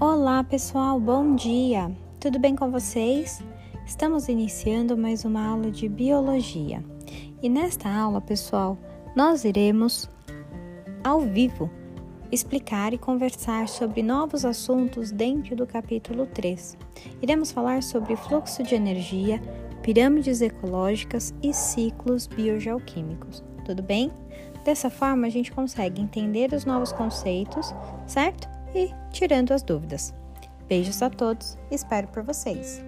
Olá, pessoal, bom dia! Tudo bem com vocês? Estamos iniciando mais uma aula de biologia. E nesta aula, pessoal, nós iremos ao vivo explicar e conversar sobre novos assuntos dentro do capítulo 3. Iremos falar sobre fluxo de energia, pirâmides ecológicas e ciclos biogeoquímicos. Tudo bem? Dessa forma, a gente consegue entender os novos conceitos, certo? E tirando as dúvidas. Beijos a todos, espero por vocês!